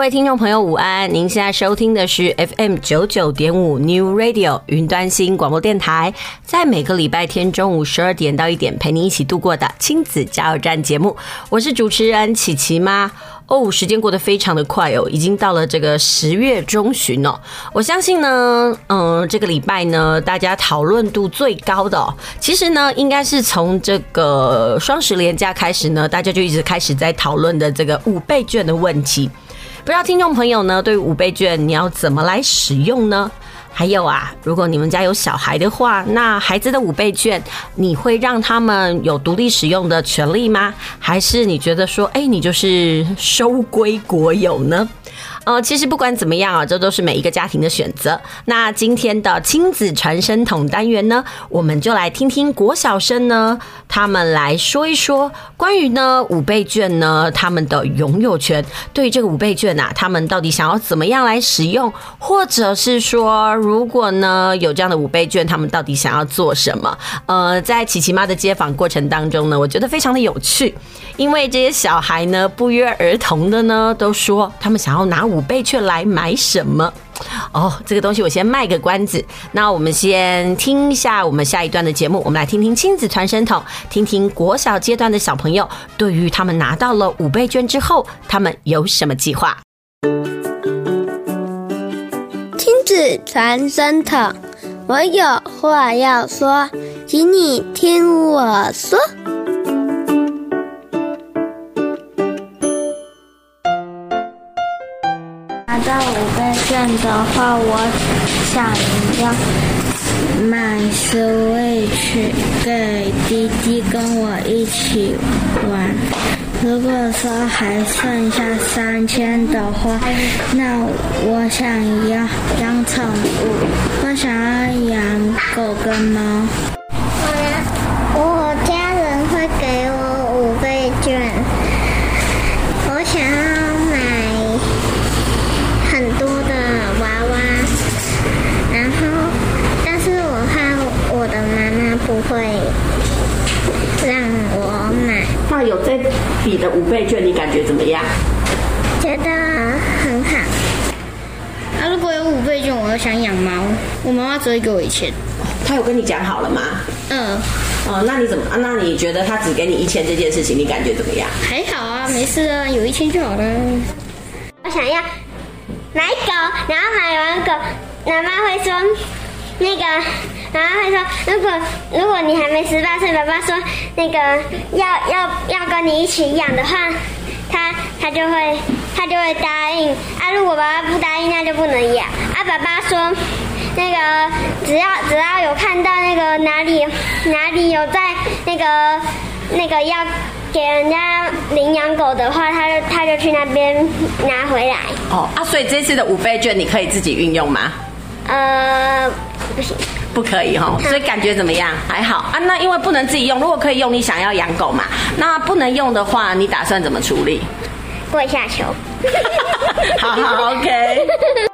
各位听众朋友，午安！您现在收听的是 FM 九九点五 New Radio 云端新广播电台，在每个礼拜天中午十二点到一点，陪您一起度过的亲子加油站节目，我是主持人琪琪妈。哦，时间过得非常的快哦，已经到了这个十月中旬哦。我相信呢，嗯，这个礼拜呢，大家讨论度最高的，其实呢，应该是从这个双十连假开始呢，大家就一直开始在讨论的这个五倍券的问题。不知道听众朋友呢，对于五倍券你要怎么来使用呢？还有啊，如果你们家有小孩的话，那孩子的五倍券，你会让他们有独立使用的权利吗？还是你觉得说，哎，你就是收归国有呢？呃，其实不管怎么样啊，这都是每一个家庭的选择。那今天的亲子传声筒单元呢，我们就来听听国小生呢，他们来说一说关于呢五倍券呢他们的拥有权。对于这个五倍券啊，他们到底想要怎么样来使用，或者是说，如果呢有这样的五倍券，他们到底想要做什么？呃，在琪琪妈的接访过程当中呢，我觉得非常的有趣，因为这些小孩呢不约而同的呢都说他们想要拿。五倍券来买什么？哦，这个东西我先卖个关子。那我们先听一下我们下一段的节目，我们来听听亲子传声筒，听听国小阶段的小朋友对于他们拿到了五倍券之后，他们有什么计划？亲子传声筒，我有话要说，请你听我说。到五倍券的话，我想要买 Switch 给弟弟跟我一起玩。如果说还剩下三千的话，那我想要养宠物，我想要养狗跟猫。我我家人会给我五倍券，我想要。不会让我买。那有这笔的五倍券，你感觉怎么样？觉得很好。啊，如果有五倍券，我又想养猫，我妈妈只会给我一千。他有跟你讲好了吗？嗯。哦，那你怎么啊？那你觉得他只给你一千这件事情，你感觉怎么样？还好啊，没事啊，有一千就好了。我想要买狗，然后买完狗，妈妈会说那个。然后他说：“如果如果你还没十八岁，爸爸说那个要要要跟你一起养的话，他他就会他就会答应啊。如果爸爸不答应，那就不能养啊。爸爸说，那个只要只要有看到那个哪里哪里有在那个那个要给人家领养狗的话，他就他就去那边拿回来。哦啊，所以这次的五倍券你可以自己运用吗？呃，不行。”不可以哈，所以感觉怎么样？还好啊。那因为不能自己用，如果可以用，你想要养狗嘛？那不能用的话，你打算怎么处理？跪下求。好好，OK。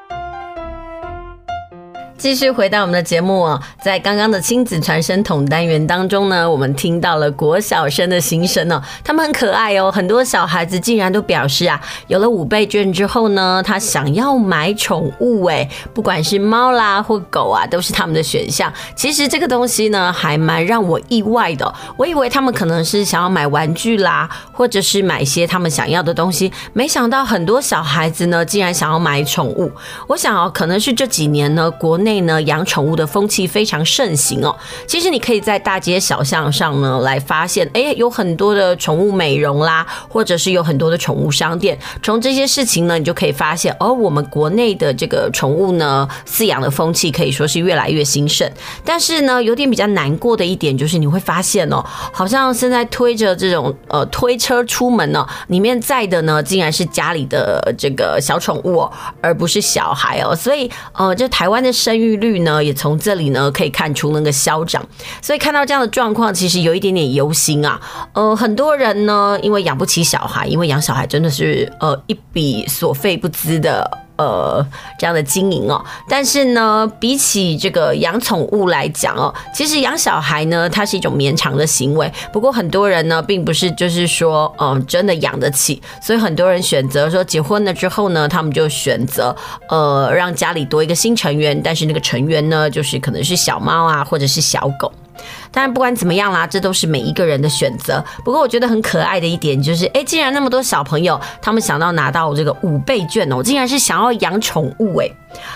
继续回到我们的节目哦，在刚刚的亲子传声筒单元当中呢，我们听到了国小生的心声哦，他们很可爱哦，很多小孩子竟然都表示啊，有了五倍券之后呢，他想要买宠物哎，不管是猫啦或狗啊，都是他们的选项。其实这个东西呢，还蛮让我意外的，我以为他们可能是想要买玩具啦，或者是买一些他们想要的东西，没想到很多小孩子呢，竟然想要买宠物。我想哦，可能是这几年呢，国内呢养宠物的风气非常盛行哦。其实你可以在大街小巷上呢来发现，哎，有很多的宠物美容啦，或者是有很多的宠物商店。从这些事情呢，你就可以发现，哦，我们国内的这个宠物呢饲养的风气可以说是越来越兴盛。但是呢，有点比较难过的一点就是，你会发现哦，好像现在推着这种呃推车出门呢，里面载的呢竟然是家里的这个小宠物哦，而不是小孩哦。所以呃，这台湾的生育率呢，也从这里呢可以看出那个消长。所以看到这样的状况，其实有一点点忧心啊。呃，很多人呢，因为养不起小孩，因为养小孩真的是呃一笔所费不资的。呃，这样的经营哦，但是呢，比起这个养宠物来讲哦，其实养小孩呢，它是一种绵长的行为。不过很多人呢，并不是就是说，嗯、真的养得起，所以很多人选择说，结婚了之后呢，他们就选择呃，让家里多一个新成员，但是那个成员呢，就是可能是小猫啊，或者是小狗。当然，不管怎么样啦，这都是每一个人的选择。不过，我觉得很可爱的一点就是，哎，既然那么多小朋友他们想到拿到这个五倍券哦，竟然是想要养宠物哎。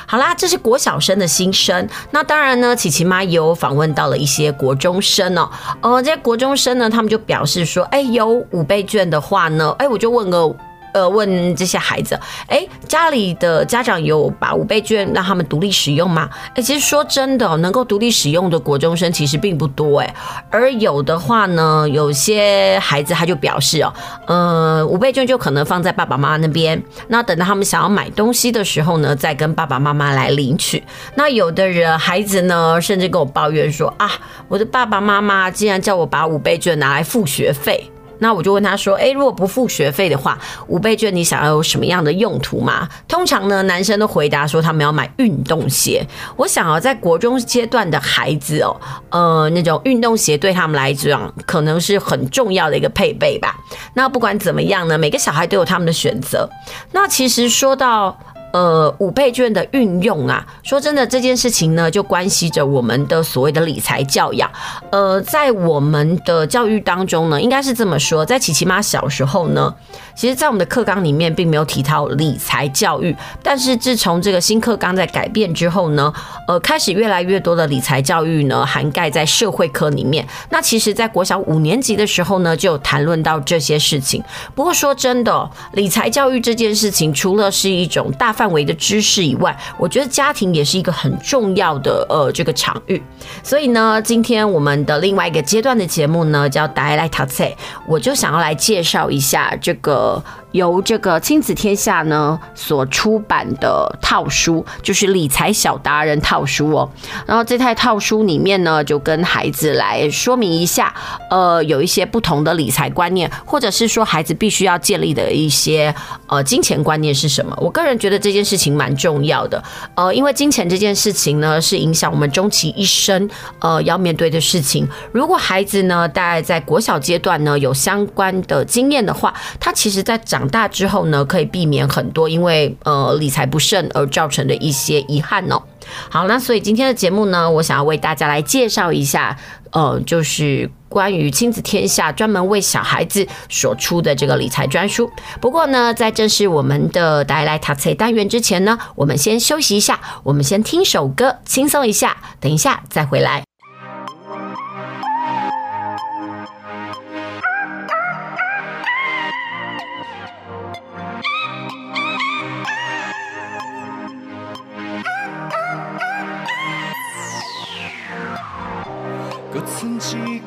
好啦，这是国小生的心声。那当然呢，琪琪妈也有访问到了一些国中生哦。呃，这些国中生呢，他们就表示说，哎，有五倍券的话呢，哎，我就问个。呃，问这些孩子，哎，家里的家长有把五倍券让他们独立使用吗？哎，其实说真的，能够独立使用的国中生其实并不多，哎，而有的话呢，有些孩子他就表示哦，呃，五倍券就可能放在爸爸妈妈那边，那等到他们想要买东西的时候呢，再跟爸爸妈妈来领取。那有的人孩子呢，甚至跟我抱怨说啊，我的爸爸妈妈竟然叫我把五倍券拿来付学费。那我就问他说：“诶，如果不付学费的话，五倍券你想要有什么样的用途吗？”通常呢，男生都回答说他们要买运动鞋。我想要在国中阶段的孩子哦，呃，那种运动鞋对他们来讲可能是很重要的一个配备吧。那不管怎么样呢，每个小孩都有他们的选择。那其实说到。呃，五倍券的运用啊，说真的，这件事情呢，就关系着我们的所谓的理财教养。呃，在我们的教育当中呢，应该是这么说，在琪琪妈小时候呢，其实，在我们的课纲里面并没有提到理财教育。但是自从这个新课纲在改变之后呢，呃，开始越来越多的理财教育呢，涵盖在社会科里面。那其实，在国小五年级的时候呢，就谈论到这些事情。不过说真的，理财教育这件事情，除了是一种大范围的知识以外，我觉得家庭也是一个很重要的呃这个场域。所以呢，今天我们的另外一个阶段的节目呢，叫“台来读册”，我就想要来介绍一下这个。由这个亲子天下呢所出版的套书，就是理财小达人套书哦。然后这套套书里面呢，就跟孩子来说明一下，呃，有一些不同的理财观念，或者是说孩子必须要建立的一些呃金钱观念是什么。我个人觉得这件事情蛮重要的，呃，因为金钱这件事情呢，是影响我们终其一生呃要面对的事情。如果孩子呢，大概在国小阶段呢有相关的经验的话，他其实在长长大之后呢，可以避免很多因为呃理财不慎而造成的一些遗憾哦。好，那所以今天的节目呢，我想要为大家来介绍一下，呃，就是关于亲子天下专门为小孩子所出的这个理财专书。不过呢，在正式我们的带来读册单元之前呢，我们先休息一下，我们先听首歌，轻松一下，等一下再回来。曾经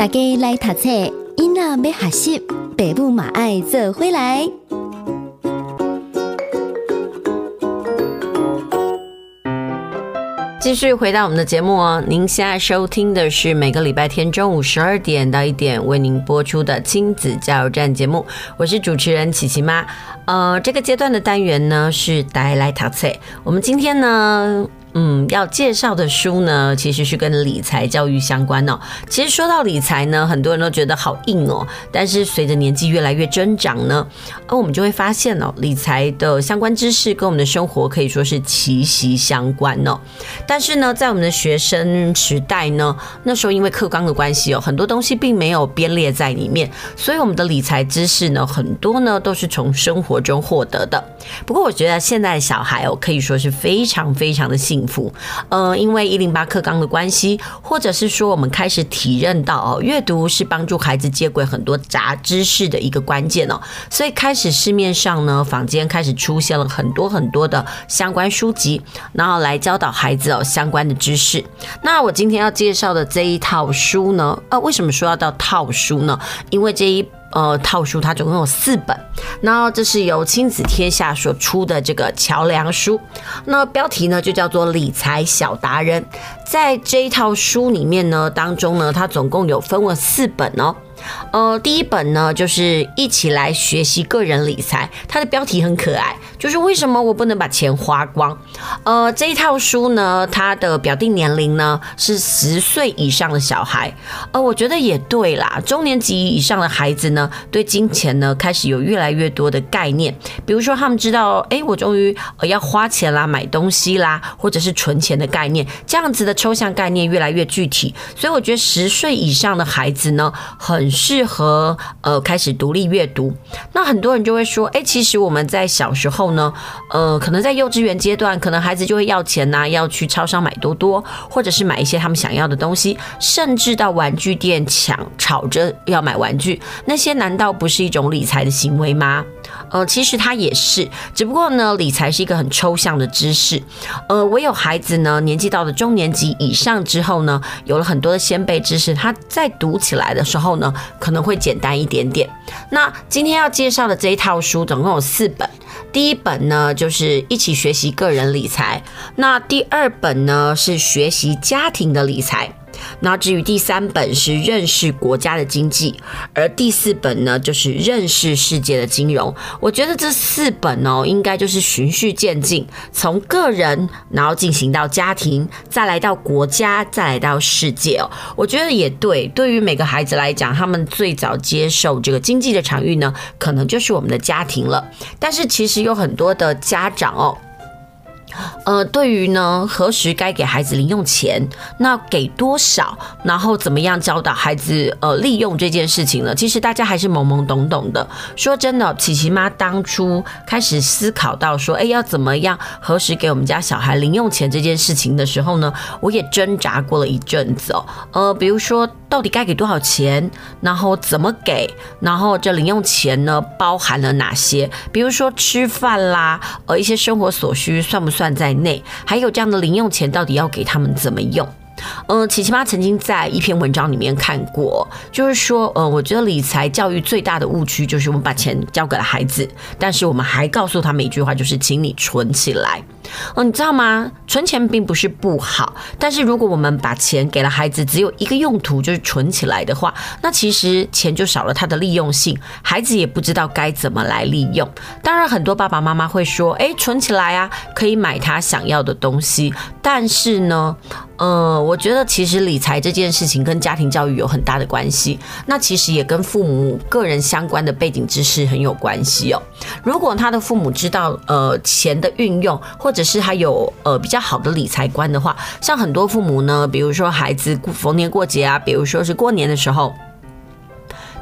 大家来读册，囡仔要学习，爸母嘛爱做回来。继续回到我们的节目哦，您现在收听的是每个礼拜天中午十二点到一点为您播出的亲子加油站节目，我是主持人琪琪妈。呃，这个阶段的单元呢是带来读册，我们今天呢。嗯，要介绍的书呢，其实是跟理财教育相关哦。其实说到理财呢，很多人都觉得好硬哦。但是随着年纪越来越增长呢，而我们就会发现哦，理财的相关知识跟我们的生活可以说是息息相关哦。但是呢，在我们的学生时代呢，那时候因为课纲的关系哦，很多东西并没有编列在里面，所以我们的理财知识呢，很多呢都是从生活中获得的。不过我觉得现在的小孩哦，可以说是非常非常的幸幸福，呃，因为一零八课纲的关系，或者是说我们开始体认到哦，阅读是帮助孩子接轨很多杂知识的一个关键哦，所以开始市面上呢，坊间开始出现了很多很多的相关书籍，然后来教导孩子哦相关的知识。那我今天要介绍的这一套书呢，呃，为什么说要到套书呢？因为这一呃，套书它总共有四本，那这是由亲子天下所出的这个桥梁书，那标题呢就叫做理财小达人。在这一套书里面呢，当中呢，它总共有分为四本哦。呃，第一本呢，就是一起来学习个人理财，它的标题很可爱，就是为什么我不能把钱花光？呃，这一套书呢，它的表定年龄呢是十岁以上的小孩，呃，我觉得也对啦，中年级以上的孩子呢，对金钱呢开始有越来越多的概念，比如说他们知道，哎，我终于呃要花钱啦，买东西啦，或者是存钱的概念，这样子的抽象概念越来越具体，所以我觉得十岁以上的孩子呢，很。适合呃开始独立阅读，那很多人就会说，哎，其实我们在小时候呢，呃，可能在幼稚园阶段，可能孩子就会要钱呐、要去超商买多多，或者是买一些他们想要的东西，甚至到玩具店抢吵着要买玩具，那些难道不是一种理财的行为吗？呃，其实它也是，只不过呢，理财是一个很抽象的知识，呃，唯有孩子呢，年纪到了中年级以上之后呢，有了很多的先辈知识，他在读起来的时候呢，可能会简单一点点。那今天要介绍的这一套书总共有四本，第一本呢就是一起学习个人理财，那第二本呢是学习家庭的理财。那至于第三本是认识国家的经济，而第四本呢就是认识世界的金融。我觉得这四本哦，应该就是循序渐进，从个人然后进行到家庭，再来到国家，再来到世界哦。我觉得也对，对于每个孩子来讲，他们最早接受这个经济的场域呢，可能就是我们的家庭了。但是其实有很多的家长哦。呃，对于呢，何时该给孩子零用钱，那给多少，然后怎么样教导孩子呃利用这件事情呢？其实大家还是懵懵懂懂的。说真的，琪琪妈当初开始思考到说，哎，要怎么样，何时给我们家小孩零用钱这件事情的时候呢，我也挣扎过了一阵子哦。呃，比如说。到底该给多少钱？然后怎么给？然后这零用钱呢，包含了哪些？比如说吃饭啦，呃，一些生活所需算不算在内？还有这样的零用钱到底要给他们怎么用？嗯，琪琪妈曾经在一篇文章里面看过，就是说，呃，我觉得理财教育最大的误区就是我们把钱交给了孩子，但是我们还告诉他们一句话，就是请你存起来。哦，你知道吗？存钱并不是不好，但是如果我们把钱给了孩子，只有一个用途就是存起来的话，那其实钱就少了它的利用性，孩子也不知道该怎么来利用。当然，很多爸爸妈妈会说：“诶，存起来啊，可以买他想要的东西。”但是呢，呃，我觉得其实理财这件事情跟家庭教育有很大的关系，那其实也跟父母个人相关的背景知识很有关系哦。如果他的父母知道呃钱的运用，或或者是他有呃比较好的理财观的话，像很多父母呢，比如说孩子逢年过节啊，比如说是过年的时候，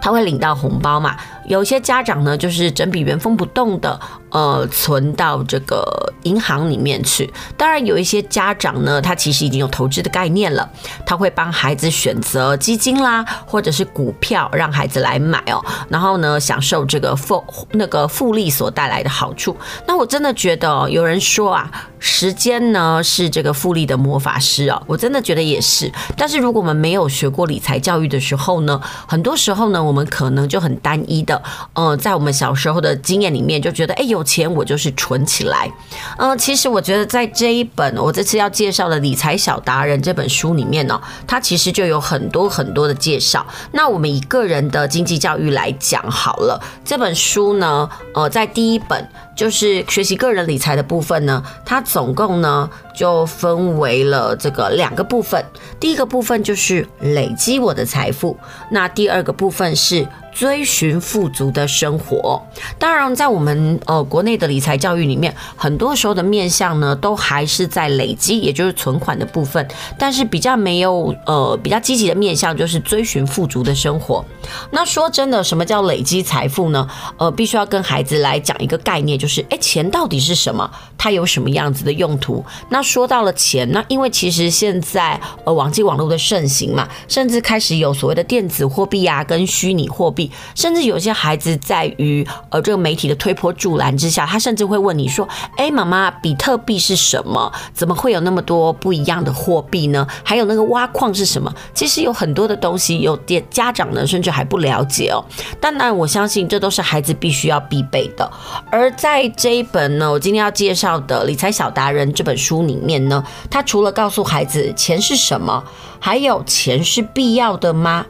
他会领到红包嘛。有些家长呢，就是整笔原封不动的呃存到这个银行里面去。当然，有一些家长呢，他其实已经有投资的概念了，他会帮孩子选择基金啦，或者是股票，让孩子来买哦，然后呢，享受这个复那个复利所带来的好处。那我真的觉得哦，有人说啊，时间呢是这个复利的魔法师哦，我真的觉得也是。但是如果我们没有学过理财教育的时候呢，很多时候呢，我们可能就很单一的。嗯、呃，在我们小时候的经验里面，就觉得哎，有钱我就是存起来。嗯、呃，其实我觉得在这一本我这次要介绍的《理财小达人》这本书里面呢，它其实就有很多很多的介绍。那我们以个人的经济教育来讲好了，这本书呢，呃，在第一本就是学习个人理财的部分呢，它总共呢就分为了这个两个部分。第一个部分就是累积我的财富，那第二个部分是。追寻富足的生活，当然，在我们呃国内的理财教育里面，很多时候的面向呢，都还是在累积，也就是存款的部分。但是比较没有呃比较积极的面向，就是追寻富足的生活。那说真的，什么叫累积财富呢？呃，必须要跟孩子来讲一个概念，就是诶，钱到底是什么？它有什么样子的用途？那说到了钱，那因为其实现在呃网际网络的盛行嘛，甚至开始有所谓的电子货币啊，跟虚拟货币。甚至有些孩子在于呃这个媒体的推波助澜之下，他甚至会问你说：“哎，妈妈，比特币是什么？怎么会有那么多不一样的货币呢？还有那个挖矿是什么？”其实有很多的东西，有点家长呢甚至还不了解哦。当然，我相信这都是孩子必须要必备的。而在这一本呢，我今天要介绍的《理财小达人》这本书里面呢，它除了告诉孩子钱是什么，还有钱是必要的吗？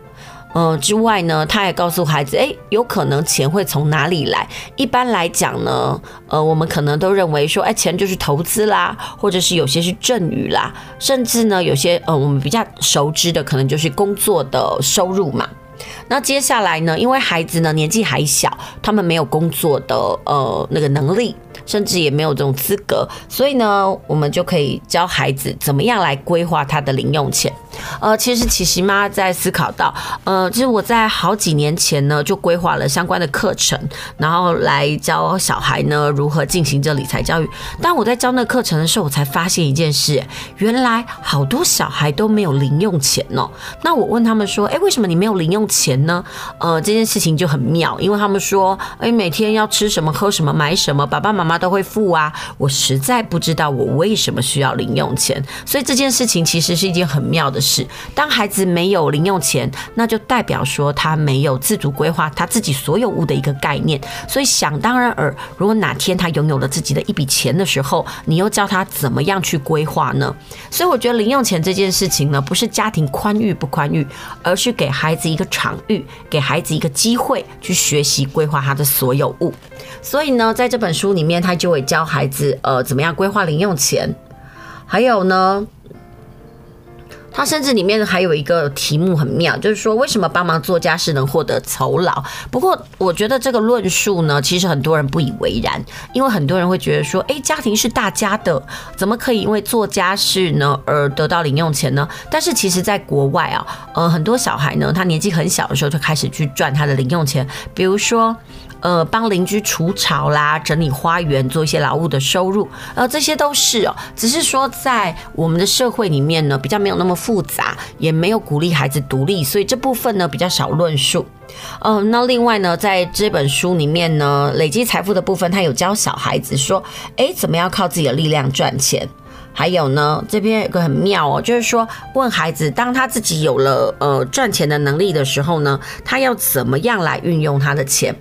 呃之外呢，他也告诉孩子，诶，有可能钱会从哪里来？一般来讲呢，呃，我们可能都认为说，诶，钱就是投资啦，或者是有些是赠与啦，甚至呢，有些呃，我们比较熟知的，可能就是工作的收入嘛。那接下来呢，因为孩子呢年纪还小，他们没有工作的呃那个能力。甚至也没有这种资格，所以呢，我们就可以教孩子怎么样来规划他的零用钱。呃，其实琪琪妈在思考到，呃，其实我在好几年前呢就规划了相关的课程，然后来教小孩呢如何进行这理财教育。当我在教那课程的时候，我才发现一件事，原来好多小孩都没有零用钱哦。那我问他们说，哎，为什么你没有零用钱呢？呃，这件事情就很妙，因为他们说，哎，每天要吃什么、喝什么、买什么，爸爸妈妈。都会付啊，我实在不知道我为什么需要零用钱，所以这件事情其实是一件很妙的事。当孩子没有零用钱，那就代表说他没有自主规划他自己所有物的一个概念。所以想当然尔，如果哪天他拥有了自己的一笔钱的时候，你又教他怎么样去规划呢？所以我觉得零用钱这件事情呢，不是家庭宽裕不宽裕，而是给孩子一个场域，给孩子一个机会去学习规划他的所有物。所以呢，在这本书里面，他就会教孩子，呃，怎么样规划零用钱。还有呢，他甚至里面还有一个题目很妙，就是说为什么帮忙做家事能获得酬劳？不过我觉得这个论述呢，其实很多人不以为然，因为很多人会觉得说，诶，家庭是大家的，怎么可以因为做家事呢而得到零用钱呢？但是其实，在国外啊，呃，很多小孩呢，他年纪很小的时候就开始去赚他的零用钱，比如说。呃，帮邻居除草啦，整理花园，做一些劳务的收入，呃，这些都是哦。只是说，在我们的社会里面呢，比较没有那么复杂，也没有鼓励孩子独立，所以这部分呢比较少论述。呃，那另外呢，在这本书里面呢，累积财富的部分，他有教小孩子说，诶，怎么样靠自己的力量赚钱？还有呢，这边有个很妙哦，就是说，问孩子，当他自己有了呃赚钱的能力的时候呢，他要怎么样来运用他的钱？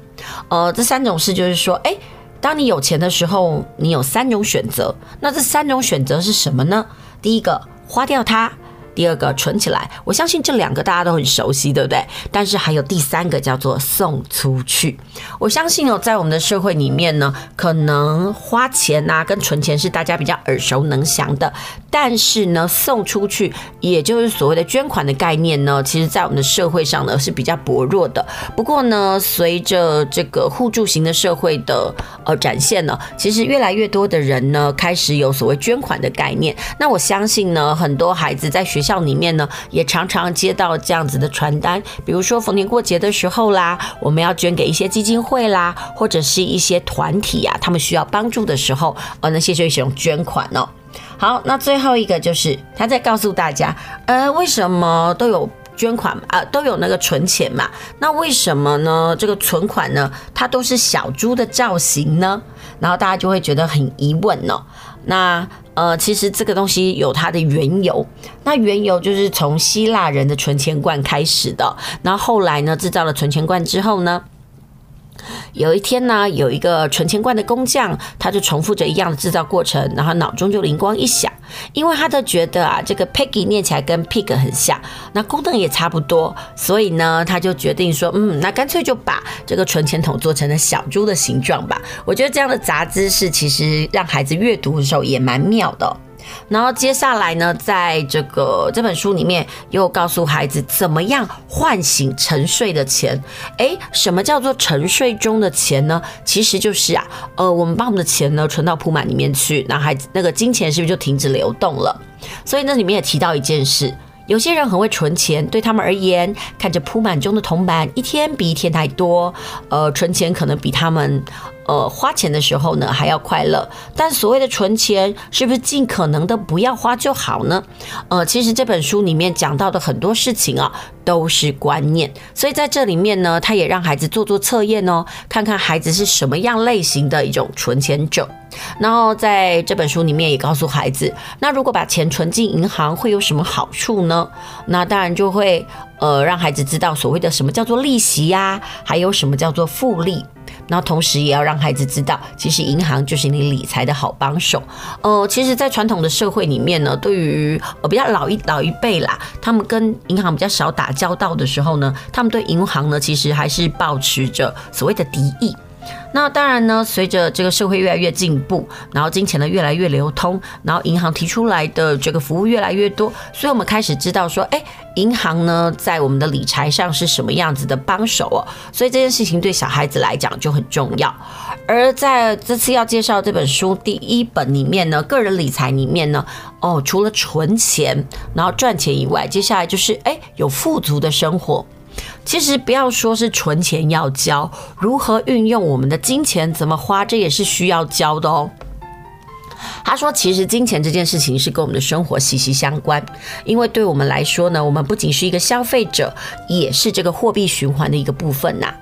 呃，这三种事就是说，哎，当你有钱的时候，你有三种选择。那这三种选择是什么呢？第一个，花掉它。第二个存起来，我相信这两个大家都很熟悉，对不对？但是还有第三个叫做送出去。我相信哦，在我们的社会里面呢，可能花钱啊跟存钱是大家比较耳熟能详的，但是呢，送出去，也就是所谓的捐款的概念呢，其实在我们的社会上呢是比较薄弱的。不过呢，随着这个互助型的社会的呃展现呢，其实越来越多的人呢开始有所谓捐款的概念。那我相信呢，很多孩子在学校里面呢，也常常接到这样子的传单，比如说逢年过节的时候啦，我们要捐给一些基金会啦，或者是一些团体啊，他们需要帮助的时候，呃，那些就使用捐款哦。好，那最后一个就是他在告诉大家，呃，为什么都有捐款啊、都有那个存钱嘛？那为什么呢？这个存款呢，它都是小猪的造型呢？然后大家就会觉得很疑问哦。那呃，其实这个东西有它的缘由。那缘由就是从希腊人的存钱罐开始的。那后来呢，制造了存钱罐之后呢，有一天呢，有一个存钱罐的工匠，他就重复着一样的制造过程，然后脑中就灵光一闪，因为他都觉得啊，这个 Piggy 念起来跟 Pig 很像，那功能也差不多，所以呢，他就决定说，嗯，那干脆就把这个存钱筒做成了小猪的形状吧。我觉得这样的杂知识其实让孩子阅读的时候也蛮妙的。然后接下来呢，在这个这本书里面又告诉孩子怎么样唤醒沉睡的钱。诶，什么叫做沉睡中的钱呢？其实就是啊，呃，我们把我们的钱呢存到扑满里面去，那孩子那个金钱是不是就停止流动了？所以那里面也提到一件事。有些人很会存钱，对他们而言，看着铺满中的铜板，一天比一天还多，呃，存钱可能比他们，呃，花钱的时候呢还要快乐。但所谓的存钱，是不是尽可能的不要花就好呢？呃，其实这本书里面讲到的很多事情啊，都是观念。所以在这里面呢，他也让孩子做做测验哦，看看孩子是什么样类型的一种存钱者。然后在这本书里面也告诉孩子，那如果把钱存进银行会有什么好处呢？那当然就会呃让孩子知道所谓的什么叫做利息呀，还有什么叫做复利。然后同时也要让孩子知道，其实银行就是你理财的好帮手。呃，其实，在传统的社会里面呢，对于呃比较老一老一辈啦，他们跟银行比较少打交道的时候呢，他们对银行呢其实还是抱持着所谓的敌意。那当然呢，随着这个社会越来越进步，然后金钱呢越来越流通，然后银行提出来的这个服务越来越多，所以我们开始知道说，哎，银行呢在我们的理财上是什么样子的帮手哦。所以这件事情对小孩子来讲就很重要。而在这次要介绍这本书第一本里面呢，个人理财里面呢，哦，除了存钱，然后赚钱以外，接下来就是哎有富足的生活。其实不要说是存钱要教，如何运用我们的金钱，怎么花，这也是需要教的哦。他说，其实金钱这件事情是跟我们的生活息息相关，因为对我们来说呢，我们不仅是一个消费者，也是这个货币循环的一个部分呐。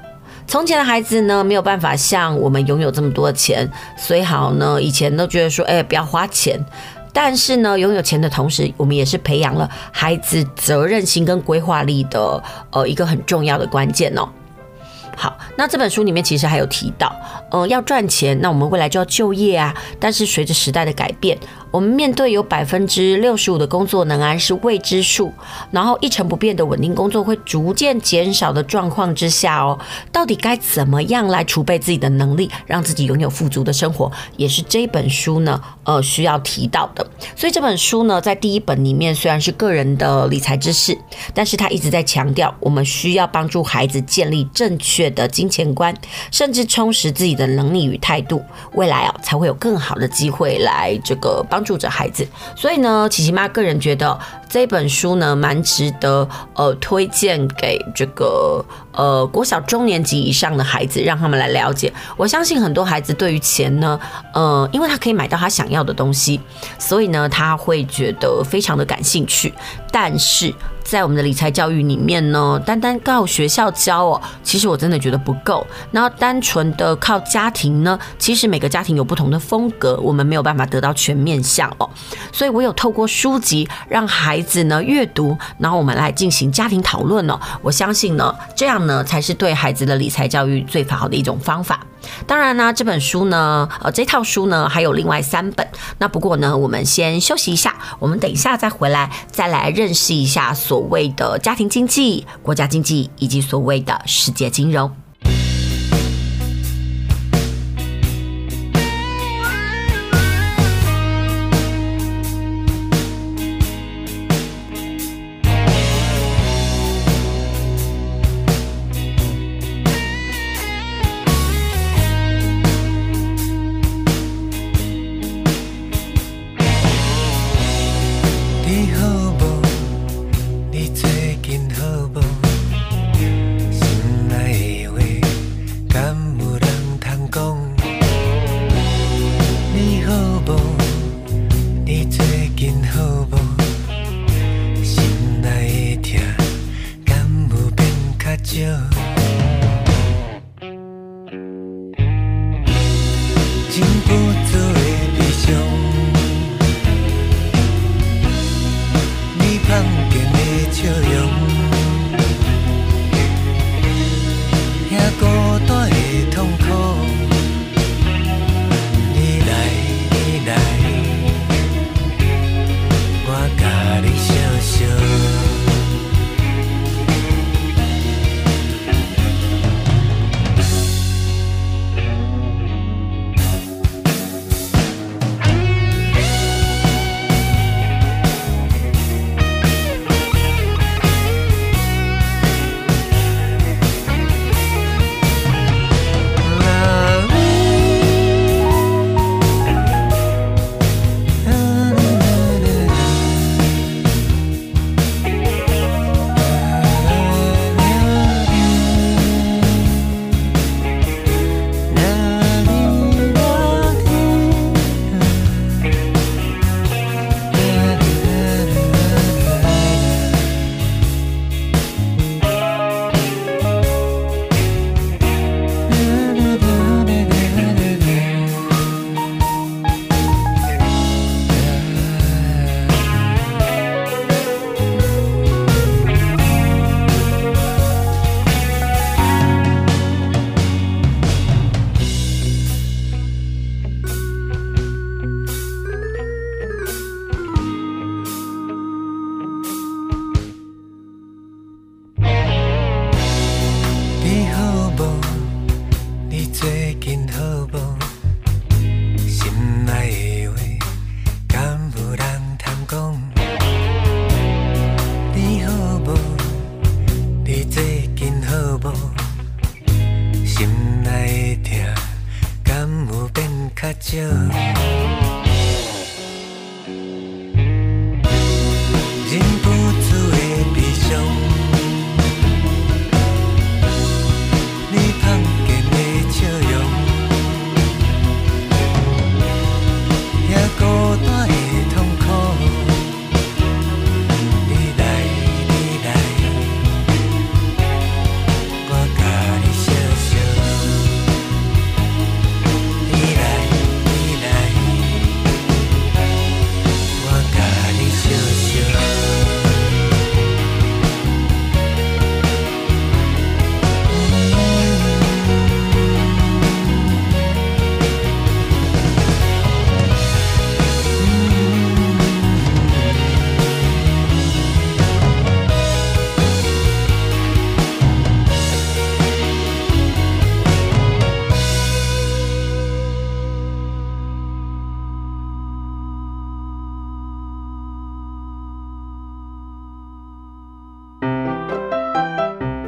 从前的孩子呢，没有办法像我们拥有这么多钱，所以好呢，以前都觉得说，哎，不要花钱。但是呢，拥有钱的同时，我们也是培养了孩子责任心跟规划力的，呃，一个很重要的关键哦。好，那这本书里面其实还有提到，呃，要赚钱，那我们未来就要就业啊。但是随着时代的改变，我们面对有百分之六十五的工作能安是未知数，然后一成不变的稳定工作会逐渐减少的状况之下哦，到底该怎么样来储备自己的能力，让自己拥有富足的生活，也是这本书呢，呃，需要提到的。所以这本书呢，在第一本里面虽然是个人的理财知识，但是他一直在强调，我们需要帮助孩子建立正确的金钱观，甚至充实自己的能力与态度，未来啊才会有更好的机会来这个帮。助着孩子，所以呢，琪琪妈个人觉得这本书呢，蛮值得呃推荐给这个呃国小中年级以上的孩子，让他们来了解。我相信很多孩子对于钱呢，呃，因为他可以买到他想要的东西，所以呢，他会觉得非常的感兴趣。但是在我们的理财教育里面呢，单单靠学校教哦，其实我真的觉得不够。然后单纯的靠家庭呢，其实每个家庭有不同的风格，我们没有办法得到全面相哦。所以我有透过书籍让孩子呢阅读，然后我们来进行家庭讨论哦。我相信呢，这样呢才是对孩子的理财教育最好的一种方法。当然呢，这本书呢，呃，这套书呢还有另外三本。那不过呢，我们先休息一下，我们等一下再回来，再来认识一下所谓的家庭经济、国家经济以及所谓的世界金融。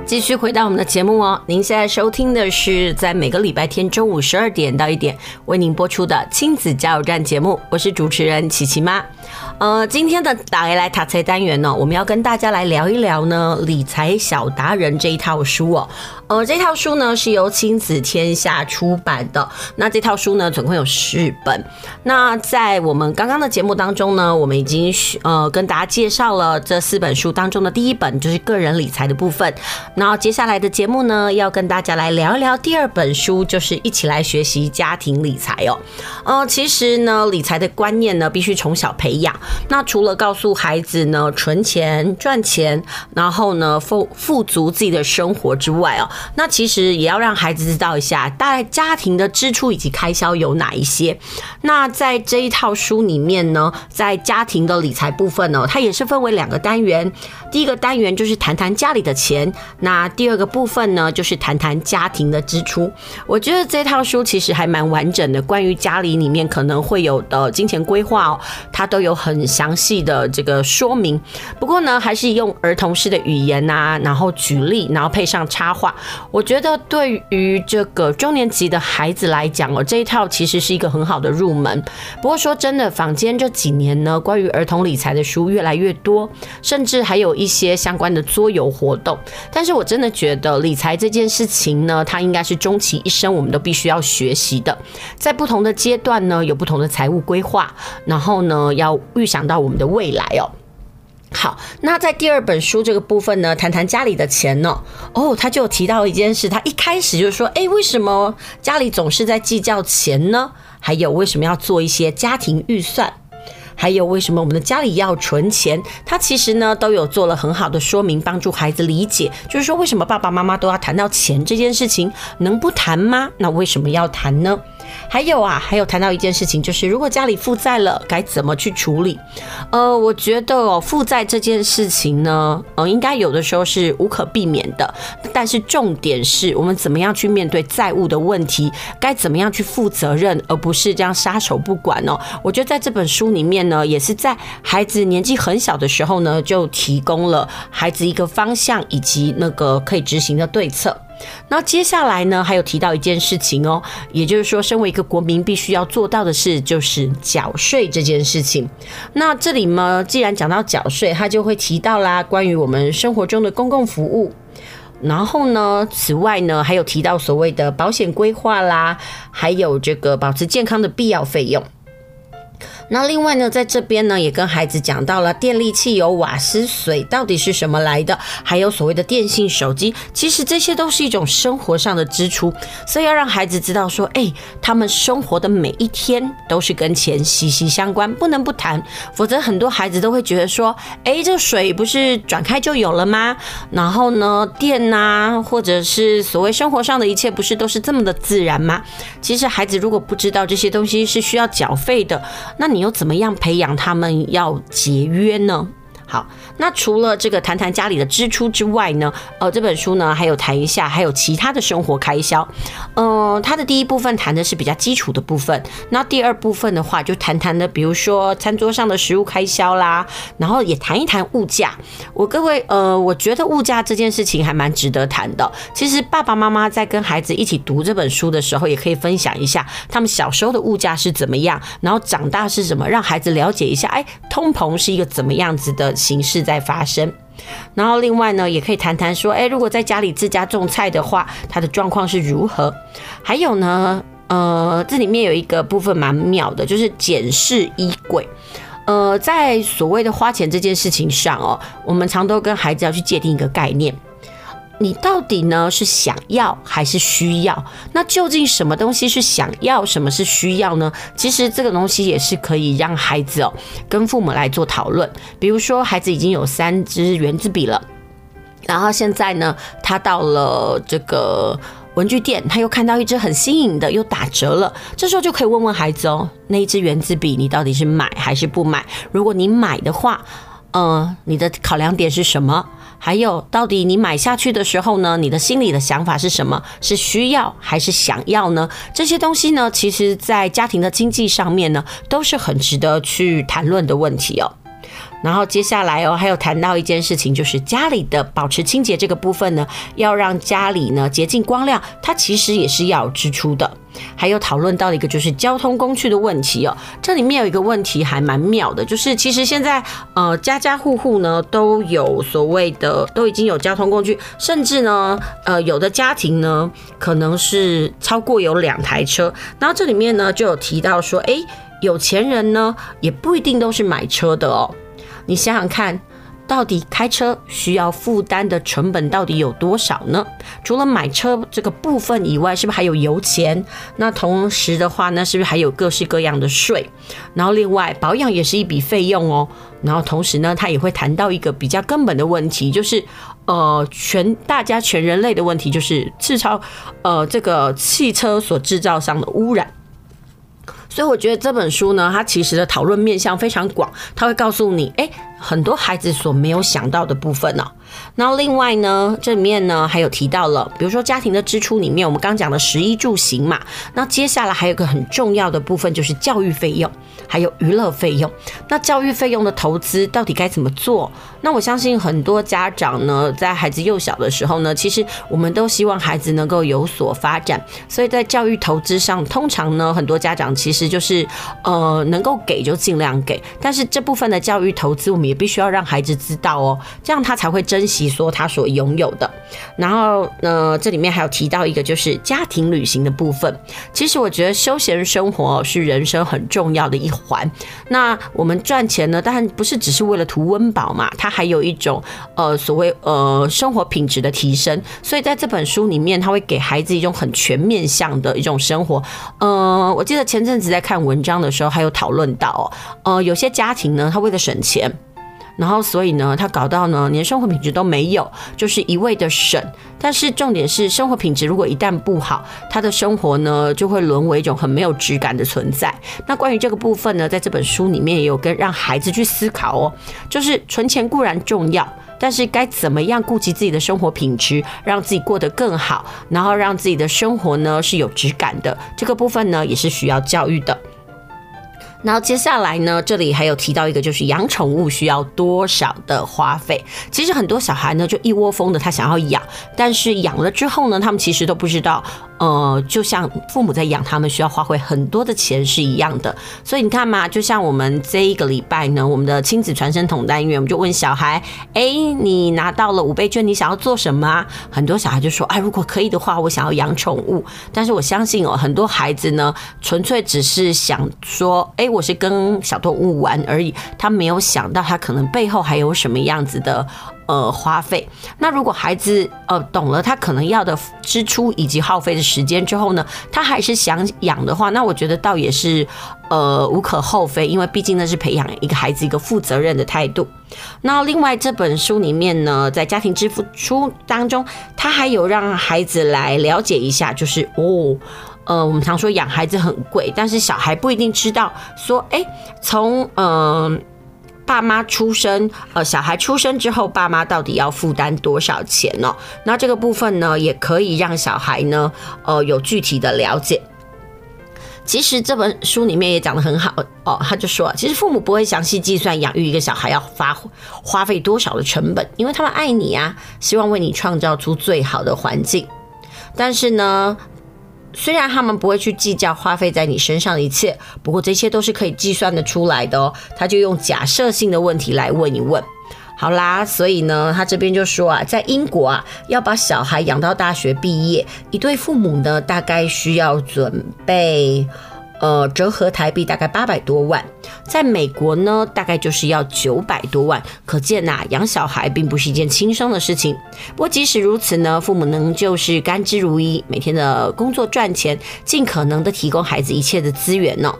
继续回到我们的节目哦，您现在收听的是在每个礼拜天中午十二点到一点为您播出的亲子加油站节目，我是主持人琪琪妈。呃，今天的大家来读册单元呢，我们要跟大家来聊一聊呢理财小达人这一套书哦。呃，这套书呢是由亲子天下出版的。那这套书呢总共有四本。那在我们刚刚的节目当中呢，我们已经呃跟大家介绍了这四本书当中的第一本，就是个人理财的部分。那然后接下来的节目呢，要跟大家来聊一聊第二本书，就是一起来学习家庭理财哦。呃，其实呢，理财的观念呢，必须从小培养。那除了告诉孩子呢，存钱赚钱，然后呢，富富足自己的生活之外哦，那其实也要让孩子知道一下，大概家庭的支出以及开销有哪一些。那在这一套书里面呢，在家庭的理财部分呢，它也是分为两个单元。第一个单元就是谈谈家里的钱，那第二个部分呢，就是谈谈家庭的支出。我觉得这套书其实还蛮完整的，关于家里里面可能会有的金钱规划哦，它都有很详细的这个说明。不过呢，还是用儿童式的语言啊，然后举例，然后配上插画。我觉得对于这个中年级的孩子来讲哦，这一套其实是一个很好的入门。不过说真的，坊间这几年呢，关于儿童理财的书越来越多，甚至还有一些相关的桌游活动。但是我真的觉得理财这件事情呢，它应该是终其一生我们都必须要学习的。在不同的阶段呢，有不同的财务规划，然后呢，要预想到我们的未来哦。好，那在第二本书这个部分呢，谈谈家里的钱呢。哦，他就提到一件事，他一开始就说：“诶，为什么家里总是在计较钱呢？还有为什么要做一些家庭预算？还有为什么我们的家里要存钱？”他其实呢都有做了很好的说明，帮助孩子理解，就是说为什么爸爸妈妈都要谈到钱这件事情，能不谈吗？那为什么要谈呢？还有啊，还有谈到一件事情，就是如果家里负债了，该怎么去处理？呃，我觉得哦，负债这件事情呢，呃，应该有的时候是无可避免的。但是重点是我们怎么样去面对债务的问题，该怎么样去负责任，而不是这样撒手不管哦。我觉得在这本书里面呢，也是在孩子年纪很小的时候呢，就提供了孩子一个方向以及那个可以执行的对策。那接下来呢，还有提到一件事情哦，也就是说，身为一个国民必须要做到的事，就是缴税这件事情。那这里呢，既然讲到缴税，他就会提到啦，关于我们生活中的公共服务。然后呢，此外呢，还有提到所谓的保险规划啦，还有这个保持健康的必要费用。那另外呢，在这边呢，也跟孩子讲到了电力、汽油、瓦斯、水到底是什么来的，还有所谓的电信、手机，其实这些都是一种生活上的支出，所以要让孩子知道说，哎，他们生活的每一天都是跟钱息息相关，不能不谈，否则很多孩子都会觉得说，哎，这水不是转开就有了吗？然后呢，电呐，或者是所谓生活上的一切，不是都是这么的自然吗？其实孩子如果不知道这些东西是需要缴费的，那你。你又怎么样培养他们要节约呢？好，那除了这个谈谈家里的支出之外呢，呃，这本书呢还有谈一下还有其他的生活开销。嗯、呃，它的第一部分谈的是比较基础的部分，那第二部分的话就谈谈的，比如说餐桌上的食物开销啦，然后也谈一谈物价。我各位，呃，我觉得物价这件事情还蛮值得谈的。其实爸爸妈妈在跟孩子一起读这本书的时候，也可以分享一下他们小时候的物价是怎么样，然后长大是什么，让孩子了解一下，哎，通膨是一个怎么样子的形式在发生，然后另外呢，也可以谈谈说，哎，如果在家里自家种菜的话，它的状况是如何？还有呢，呃，这里面有一个部分蛮妙的，就是检视衣柜。呃，在所谓的花钱这件事情上哦，我们常都跟孩子要去界定一个概念。你到底呢是想要还是需要？那究竟什么东西是想要，什么是需要呢？其实这个东西也是可以让孩子哦跟父母来做讨论。比如说，孩子已经有三支原子笔了，然后现在呢，他到了这个文具店，他又看到一支很新颖的，又打折了。这时候就可以问问孩子哦，那一支原子笔你到底是买还是不买？如果你买的话，嗯，你的考量点是什么？还有，到底你买下去的时候呢，你的心里的想法是什么？是需要还是想要呢？这些东西呢，其实在家庭的经济上面呢，都是很值得去谈论的问题哦。然后接下来哦，还有谈到一件事情，就是家里的保持清洁这个部分呢，要让家里呢洁净光亮，它其实也是要支出的。还有讨论到一个就是交通工具的问题哦，这里面有一个问题还蛮妙的，就是其实现在呃家家户户呢都有所谓的都已经有交通工具，甚至呢呃有的家庭呢可能是超过有两台车，然后这里面呢就有提到说，诶，有钱人呢也不一定都是买车的哦。你想想看，到底开车需要负担的成本到底有多少呢？除了买车这个部分以外，是不是还有油钱？那同时的话呢，是不是还有各式各样的税？然后另外保养也是一笔费用哦。然后同时呢，他也会谈到一个比较根本的问题，就是呃，全大家全人类的问题，就是制造呃这个汽车所制造上的污染。所以我觉得这本书呢，它其实的讨论面向非常广，它会告诉你，诶，很多孩子所没有想到的部分呢、哦。那另外呢，这里面呢还有提到了，比如说家庭的支出里面，我们刚讲的食衣住行嘛。那接下来还有个很重要的部分，就是教育费用，还有娱乐费用。那教育费用的投资到底该怎么做？那我相信很多家长呢，在孩子幼小的时候呢，其实我们都希望孩子能够有所发展。所以在教育投资上，通常呢，很多家长其实就是呃，能够给就尽量给。但是这部分的教育投资，我们也必须要让孩子知道哦，这样他才会珍惜说他所拥有的。然后呢，这里面还有提到一个就是家庭旅行的部分。其实我觉得休闲生活是人生很重要的一环。那我们赚钱呢，当然不是只是为了图温饱嘛，它还有一种呃所谓呃生活品质的提升。所以在这本书里面，他会给孩子一种很全面向的一种生活。呃，我记得前阵子在看文章的时候，还有讨论到，呃，有些家庭呢，他为了省钱。然后，所以呢，他搞到呢，连生活品质都没有，就是一味的省。但是重点是，生活品质如果一旦不好，他的生活呢，就会沦为一种很没有质感的存在。那关于这个部分呢，在这本书里面也有跟让孩子去思考哦，就是存钱固然重要，但是该怎么样顾及自己的生活品质，让自己过得更好，然后让自己的生活呢是有质感的，这个部分呢也是需要教育的。然后接下来呢，这里还有提到一个，就是养宠物需要多少的花费。其实很多小孩呢，就一窝蜂的他想要养，但是养了之后呢，他们其实都不知道。呃，就像父母在养他们需要花费很多的钱是一样的，所以你看嘛，就像我们这一个礼拜呢，我们的亲子传声筒单元，我们就问小孩，哎，你拿到了五倍券，你想要做什么啊？很多小孩就说，哎，如果可以的话，我想要养宠物。但是我相信哦，很多孩子呢，纯粹只是想说，哎，我是跟小动物玩而已，他没有想到他可能背后还有什么样子的。呃，花费。那如果孩子呃懂了他可能要的支出以及耗费的时间之后呢，他还是想养的话，那我觉得倒也是呃无可厚非，因为毕竟那是培养一个孩子一个负责任的态度。那另外这本书里面呢，在家庭支付书当中，他还有让孩子来了解一下，就是哦，呃，我们常说养孩子很贵，但是小孩不一定知道说，哎，从嗯。呃爸妈出生，呃，小孩出生之后，爸妈到底要负担多少钱呢？那这个部分呢，也可以让小孩呢，呃，有具体的了解。其实这本书里面也讲得很好哦，他就说，其实父母不会详细计算养育一个小孩要花花费多少的成本，因为他们爱你啊，希望为你创造出最好的环境。但是呢，虽然他们不会去计较花费在你身上的一切，不过这些都是可以计算得出来的哦。他就用假设性的问题来问一问。好啦，所以呢，他这边就说啊，在英国啊，要把小孩养到大学毕业，一对父母呢，大概需要准备。呃，折合台币大概八百多万，在美国呢，大概就是要九百多万。可见呐、养小孩并不是一件轻松的事情。不过即使如此呢，父母能就是甘之如饴，每天的工作赚钱，尽可能的提供孩子一切的资源呢。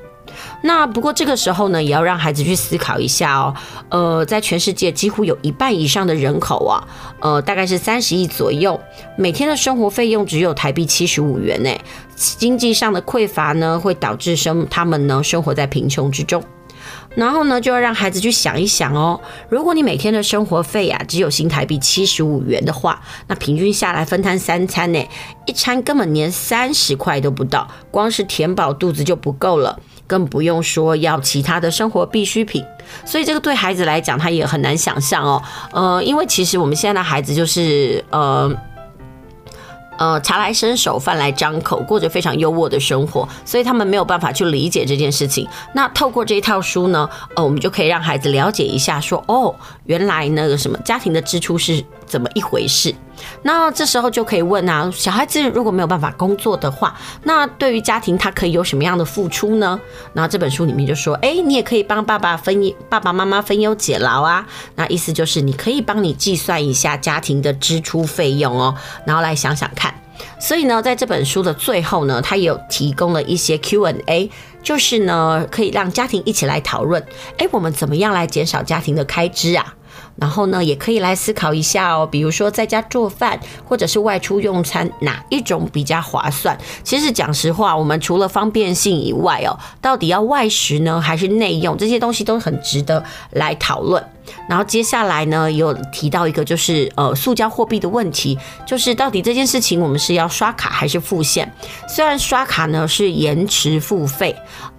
那不过这个时候呢，也要让孩子去思考一下哦。呃，在全世界几乎有一半以上的人口啊，呃，大概是三十亿左右，每天的生活费用只有台币七十五元呢。经济上的匮乏呢，会导致生他们呢生活在贫穷之中。然后呢，就要让孩子去想一想哦，如果你每天的生活费啊只有新台币七十五元的话，那平均下来分摊三餐呢，一餐根本连三十块都不到，光是填饱肚子就不够了。更不用说要其他的生活必需品，所以这个对孩子来讲，他也很难想象哦。呃，因为其实我们现在的孩子就是呃呃茶来伸手，饭来张口，过着非常优渥的生活，所以他们没有办法去理解这件事情。那透过这一套书呢，呃，我们就可以让孩子了解一下说，说哦，原来那个什么家庭的支出是怎么一回事。那这时候就可以问啊，小孩子如果没有办法工作的话，那对于家庭他可以有什么样的付出呢？那这本书里面就说，哎，你也可以帮爸爸分爸爸妈妈分忧解劳啊。那意思就是你可以帮你计算一下家庭的支出费用哦，然后来想想看。所以呢，在这本书的最后呢，他有提供了一些 Q&A，就是呢可以让家庭一起来讨论，哎，我们怎么样来减少家庭的开支啊？然后呢，也可以来思考一下哦，比如说在家做饭或者是外出用餐，哪一种比较划算？其实讲实话，我们除了方便性以外哦，到底要外食呢，还是内用？这些东西都很值得来讨论。然后接下来呢，有提到一个就是呃，塑胶货币的问题，就是到底这件事情我们是要刷卡还是付现？虽然刷卡呢是延迟付费。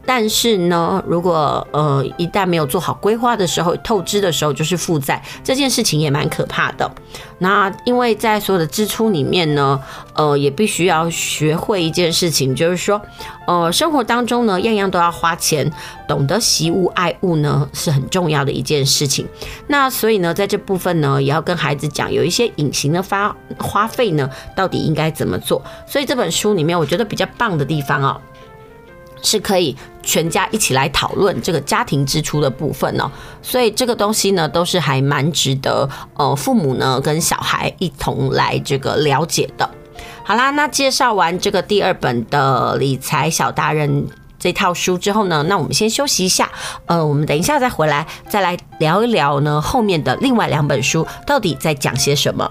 但是呢，如果呃一旦没有做好规划的时候，透支的时候就是负债，这件事情也蛮可怕的。那因为在所有的支出里面呢，呃，也必须要学会一件事情，就是说，呃，生活当中呢，样样都要花钱，懂得惜物爱物呢是很重要的一件事情。那所以呢，在这部分呢，也要跟孩子讲，有一些隐形的花花费呢，到底应该怎么做。所以这本书里面，我觉得比较棒的地方哦。是可以全家一起来讨论这个家庭支出的部分哦，所以这个东西呢，都是还蛮值得呃父母呢跟小孩一同来这个了解的。好啦，那介绍完这个第二本的理财小达人这套书之后呢，那我们先休息一下，呃，我们等一下再回来再来聊一聊呢后面的另外两本书到底在讲些什么。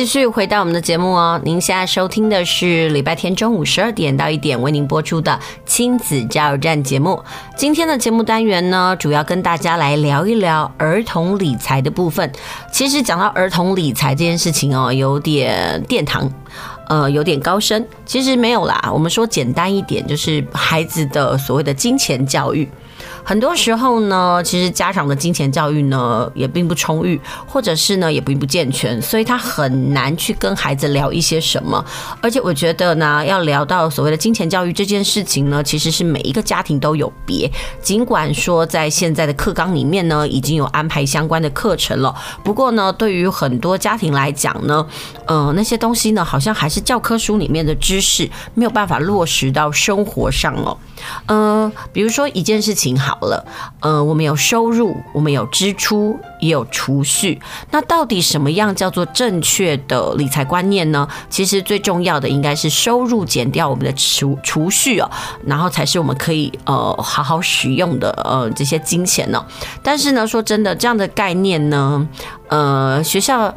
继续回到我们的节目哦，您现在收听的是礼拜天中午十二点到一点为您播出的亲子加油站节目。今天的节目单元呢，主要跟大家来聊一聊儿童理财的部分。其实讲到儿童理财这件事情哦，有点殿堂，呃，有点高深。其实没有啦，我们说简单一点，就是孩子的所谓的金钱教育。很多时候呢，其实家长的金钱教育呢也并不充裕，或者是呢也并不健全，所以他很难去跟孩子聊一些什么。而且我觉得呢，要聊到所谓的金钱教育这件事情呢，其实是每一个家庭都有别。尽管说在现在的课纲里面呢，已经有安排相关的课程了，不过呢，对于很多家庭来讲呢，呃，那些东西呢，好像还是教科书里面的知识，没有办法落实到生活上哦。嗯、呃，比如说一件事情哈好了，呃，我们有收入，我们有支出，也有储蓄。那到底什么样叫做正确的理财观念呢？其实最重要的应该是收入减掉我们的储储蓄哦，然后才是我们可以呃好好使用的呃这些金钱呢。但是呢，说真的，这样的概念呢，呃，学校。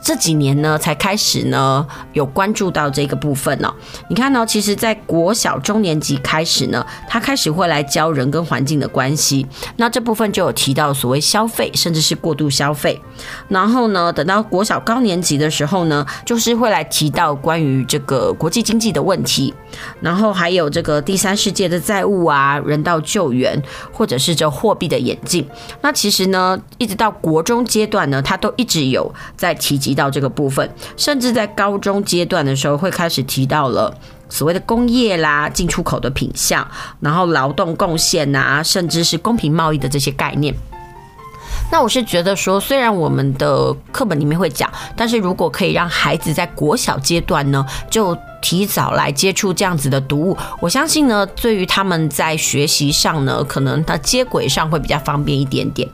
这几年呢，才开始呢有关注到这个部分呢、哦。你看呢，其实，在国小中年级开始呢，他开始会来教人跟环境的关系。那这部分就有提到所谓消费，甚至是过度消费。然后呢，等到国小高年级的时候呢，就是会来提到关于这个国际经济的问题。然后还有这个第三世界的债务啊，人道救援，或者是这货币的演进。那其实呢，一直到国中阶段呢，他都一直有在提提到这个部分，甚至在高中阶段的时候，会开始提到了所谓的工业啦、进出口的品相，然后劳动贡献啊，甚至是公平贸易的这些概念。那我是觉得说，虽然我们的课本里面会讲，但是如果可以让孩子在国小阶段呢，就提早来接触这样子的读物，我相信呢，对于他们在学习上呢，可能他接轨上会比较方便一点点。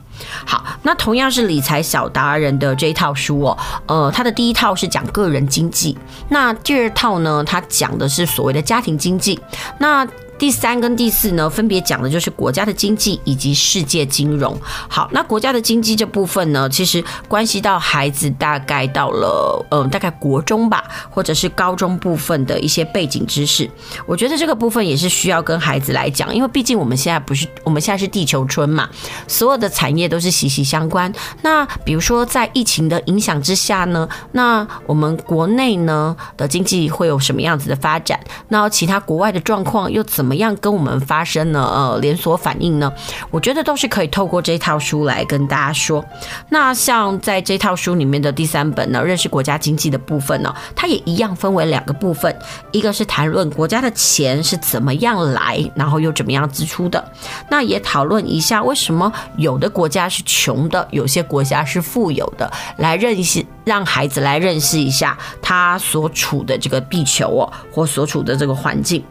好，那同样是理财小达人的这一套书哦，呃，它的第一套是讲个人经济，那第二套呢，它讲的是所谓的家庭经济，那。第三跟第四呢，分别讲的就是国家的经济以及世界金融。好，那国家的经济这部分呢，其实关系到孩子大概到了呃大概国中吧，或者是高中部分的一些背景知识。我觉得这个部分也是需要跟孩子来讲，因为毕竟我们现在不是我们现在是地球村嘛，所有的产业都是息息相关。那比如说在疫情的影响之下呢，那我们国内呢的经济会有什么样子的发展？那其他国外的状况又怎么？怎么样跟我们发生了呃连锁反应呢？我觉得都是可以透过这套书来跟大家说。那像在这套书里面的第三本呢，认识国家经济的部分呢，它也一样分为两个部分，一个是谈论国家的钱是怎么样来，然后又怎么样支出的。那也讨论一下为什么有的国家是穷的，有些国家是富有的，来认识让孩子来认识一下他所处的这个地球哦，或所处的这个环境。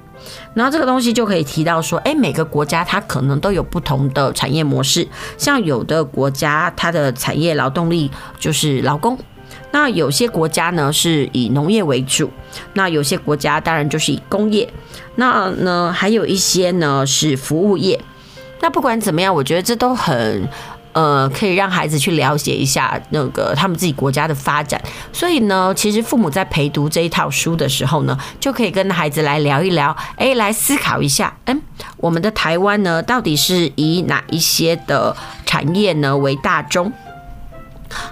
然后这个东西就可以提到说，哎，每个国家它可能都有不同的产业模式，像有的国家它的产业劳动力就是劳工，那有些国家呢是以农业为主，那有些国家当然就是以工业，那呢还有一些呢是服务业，那不管怎么样，我觉得这都很。呃，可以让孩子去了解一下那个他们自己国家的发展，所以呢，其实父母在陪读这一套书的时候呢，就可以跟孩子来聊一聊，哎，来思考一下，嗯，我们的台湾呢，到底是以哪一些的产业呢为大宗？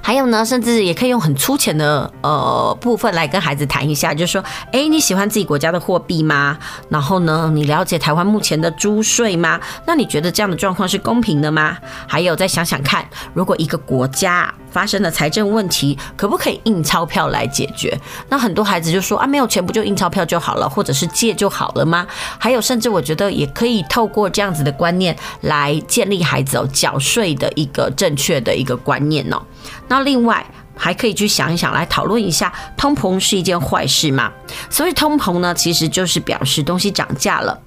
还有呢，甚至也可以用很粗浅的呃部分来跟孩子谈一下，就是说，哎，你喜欢自己国家的货币吗？然后呢，你了解台湾目前的租税吗？那你觉得这样的状况是公平的吗？还有，再想想看，如果一个国家发生了财政问题，可不可以印钞票来解决？那很多孩子就说啊，没有钱不就印钞票就好了，或者是借就好了吗？还有，甚至我觉得也可以透过这样子的观念来建立孩子哦缴税的一个正确的一个观念哦。那另外，还可以去想一想，来讨论一下，通膨是一件坏事吗？所以通膨呢，其实就是表示东西涨价了。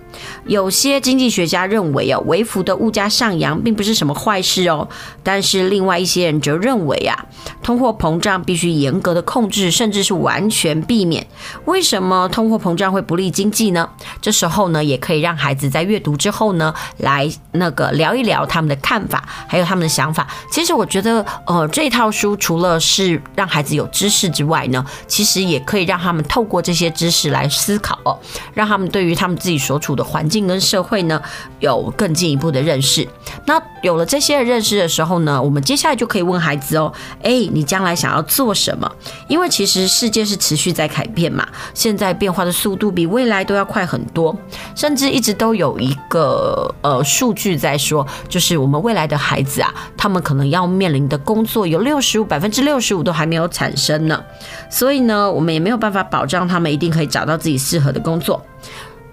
有些经济学家认为哦，微幅的物价上扬并不是什么坏事哦。但是另外一些人则认为啊，通货膨胀必须严格的控制，甚至是完全避免。为什么通货膨胀会不利经济呢？这时候呢，也可以让孩子在阅读之后呢，来那个聊一聊他们的看法，还有他们的想法。其实我觉得，呃，这套书除了是让孩子有知识之外呢，其实也可以让他们透过这些知识来思考哦，让他们对于他们自己所处的环境跟社会呢，有更进一步的认识。那有了这些认识的时候呢，我们接下来就可以问孩子哦，哎，你将来想要做什么？因为其实世界是持续在改变嘛，现在变化的速度比未来都要快很多，甚至一直都有一个呃数据在说，就是我们未来的孩子啊，他们可能要面临的工作有六十五百分之六十五都还没有产生呢，所以呢，我们也没有办法保障他们一定可以找到自己适合的工作。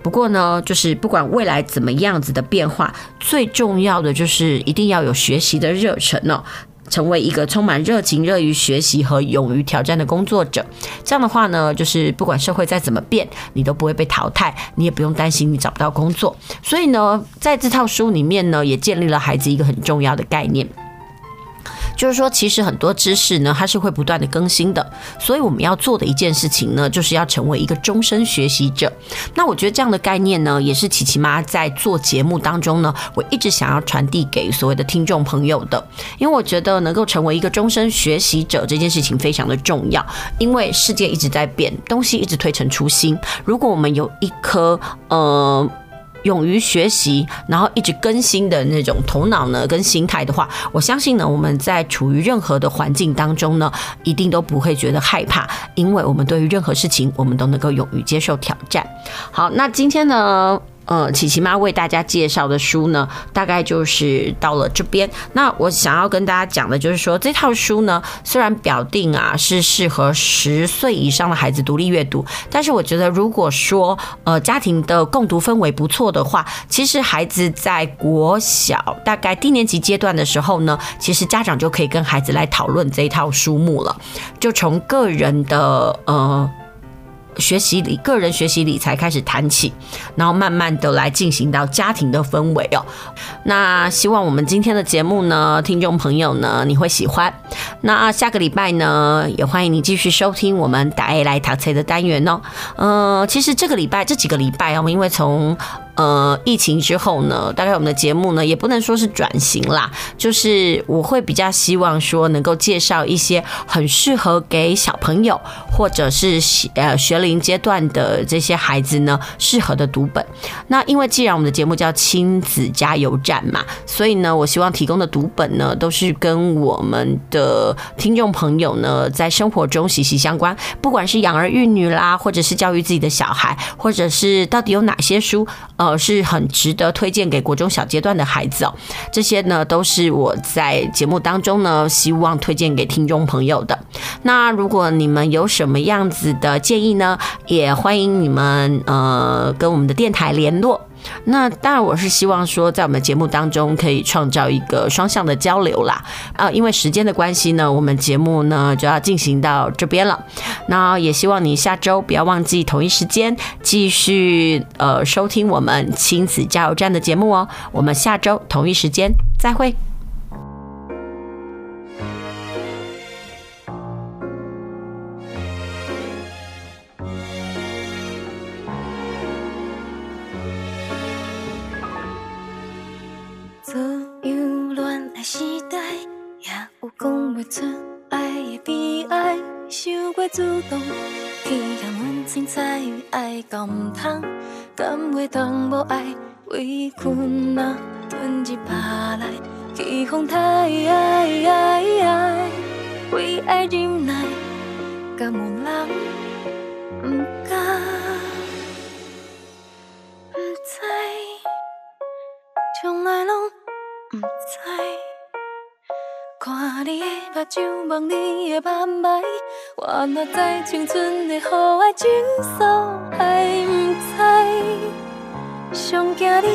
不过呢，就是不管未来怎么样子的变化，最重要的就是一定要有学习的热忱哦，成为一个充满热情、乐于学习和勇于挑战的工作者。这样的话呢，就是不管社会再怎么变，你都不会被淘汰，你也不用担心你找不到工作。所以呢，在这套书里面呢，也建立了孩子一个很重要的概念。就是说，其实很多知识呢，它是会不断的更新的，所以我们要做的一件事情呢，就是要成为一个终身学习者。那我觉得这样的概念呢，也是琪琪妈在做节目当中呢，我一直想要传递给所谓的听众朋友的，因为我觉得能够成为一个终身学习者这件事情非常的重要，因为世界一直在变，东西一直推陈出新。如果我们有一颗呃。勇于学习，然后一直更新的那种头脑呢，跟心态的话，我相信呢，我们在处于任何的环境当中呢，一定都不会觉得害怕，因为我们对于任何事情，我们都能够勇于接受挑战。好，那今天呢，呃，琪琪妈为大家介绍的书呢，大概就是到了这边。那我想要跟大家讲的就是说，这套书呢，虽然表定啊是适合十岁以上的孩子独立阅读，但是我觉得如果说呃家庭的共读氛围不错的话，其实孩子在国小大概低年级阶段的时候呢，其实家长就可以跟孩子来讨论这一套书目了，就从个人的呃。学习理个人学习理财开始谈起，然后慢慢的来进行到家庭的氛围哦。那希望我们今天的节目呢，听众朋友呢，你会喜欢。那下个礼拜呢，也欢迎你继续收听我们大 A 来淘菜的单元哦。呃，其实这个礼拜这几个礼拜哦，因为从呃，疫情之后呢，大概我们的节目呢，也不能说是转型啦，就是我会比较希望说能够介绍一些很适合给小朋友或者是呃学龄阶段的这些孩子呢适合的读本。那因为既然我们的节目叫亲子加油站嘛，所以呢，我希望提供的读本呢都是跟我们的听众朋友呢在生活中息息相关，不管是养儿育女啦，或者是教育自己的小孩，或者是到底有哪些书呃。呃，是很值得推荐给国中小阶段的孩子哦。这些呢，都是我在节目当中呢，希望推荐给听众朋友的。那如果你们有什么样子的建议呢，也欢迎你们呃跟我们的电台联络。那当然，我是希望说，在我们节目当中可以创造一个双向的交流啦。啊，因为时间的关系呢，我们节目呢就要进行到这边了。那也希望你下周不要忘记同一时间继续呃收听我们亲子加油站的节目哦。我们下周同一时间再会。所有恋爱时代，也有讲不出爱的悲哀，想过主动，去甲阮凊彩，爱到毋通，甘袂当无爱，委屈若吞入腹来，起风太，为爱忍耐，甘无人毋甘。看你的目睭，望你的眼眉，我哪知青春的雨爱情愫还不知，上惊你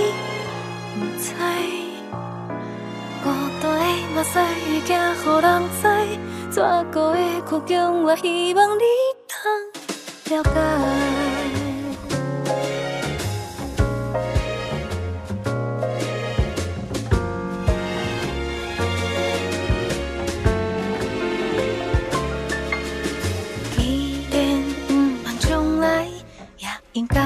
不知，孤单的目屎会惊予人知，怎过的苦衷，我希望你通了解。应该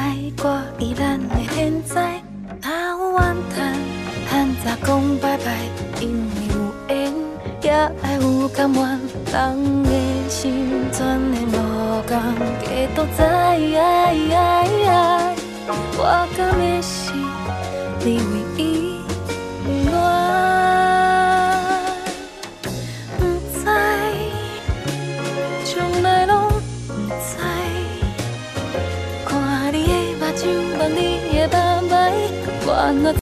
挂意咱的现在，哪有怨叹？趁早讲拜拜，因为有缘也爱有甘愿。人的心全的无共，假都知。我甘的是你为 안나.